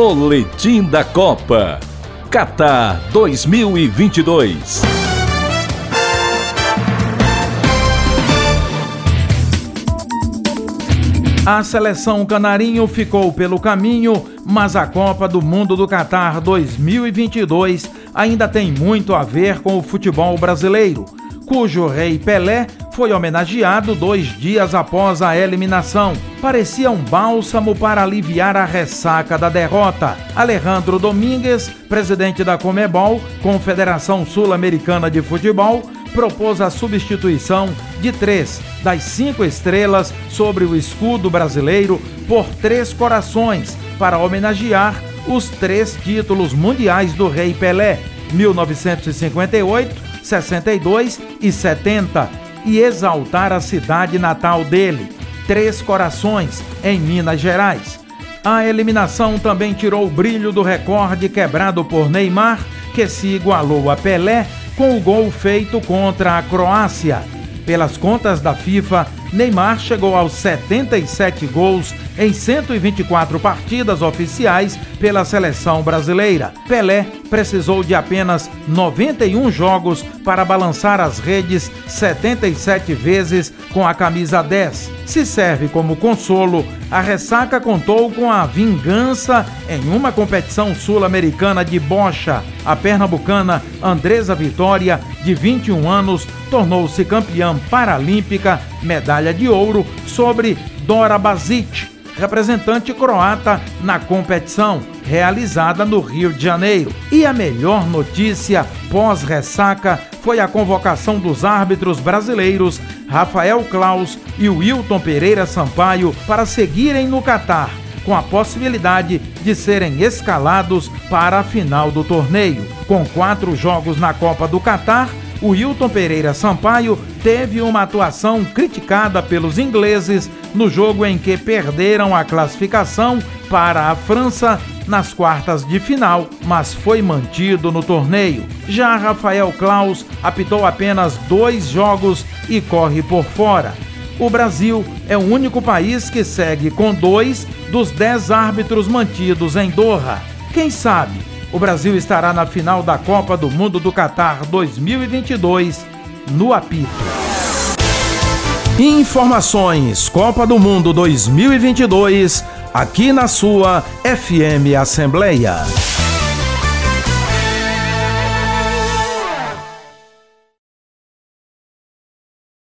Boletim da Copa. Qatar 2022. A seleção canarinho ficou pelo caminho, mas a Copa do Mundo do Qatar 2022 ainda tem muito a ver com o futebol brasileiro, cujo rei Pelé foi homenageado dois dias após a eliminação. Parecia um bálsamo para aliviar a ressaca da derrota. Alejandro Domingues, presidente da Comebol, Confederação Sul-Americana de Futebol, propôs a substituição de três das cinco estrelas sobre o escudo brasileiro por três corações para homenagear os três títulos mundiais do Rei Pelé, 1958, 62 e 70 e exaltar a cidade natal dele, Três Corações, em Minas Gerais. A eliminação também tirou o brilho do recorde quebrado por Neymar, que se igualou a Pelé com o gol feito contra a Croácia. Pelas contas da FIFA, Neymar chegou aos 77 gols em 124 partidas oficiais pela seleção brasileira. Pelé precisou de apenas 91 jogos para balançar as redes 77 vezes com a camisa 10. Se serve como consolo, a ressaca contou com a vingança em uma competição sul-americana de bocha. A pernambucana Andresa Vitória, de 21 anos, tornou-se campeã paralímpica, medalha de ouro sobre Dora Bazic representante croata na competição, realizada no Rio de Janeiro. E a melhor notícia pós-ressaca foi a convocação dos árbitros brasileiros Rafael Klaus e Wilton Pereira Sampaio para seguirem no Catar, com a possibilidade de serem escalados para a final do torneio. Com quatro jogos na Copa do Catar, o Hilton Pereira Sampaio teve uma atuação criticada pelos ingleses no jogo em que perderam a classificação para a França nas quartas de final, mas foi mantido no torneio. Já Rafael Klaus apitou apenas dois jogos e corre por fora. O Brasil é o único país que segue com dois dos dez árbitros mantidos em Doha. Quem sabe o Brasil estará na final da Copa do Mundo do Catar 2022 no apito. Informações Copa do Mundo 2022 aqui na sua FM Assembleia.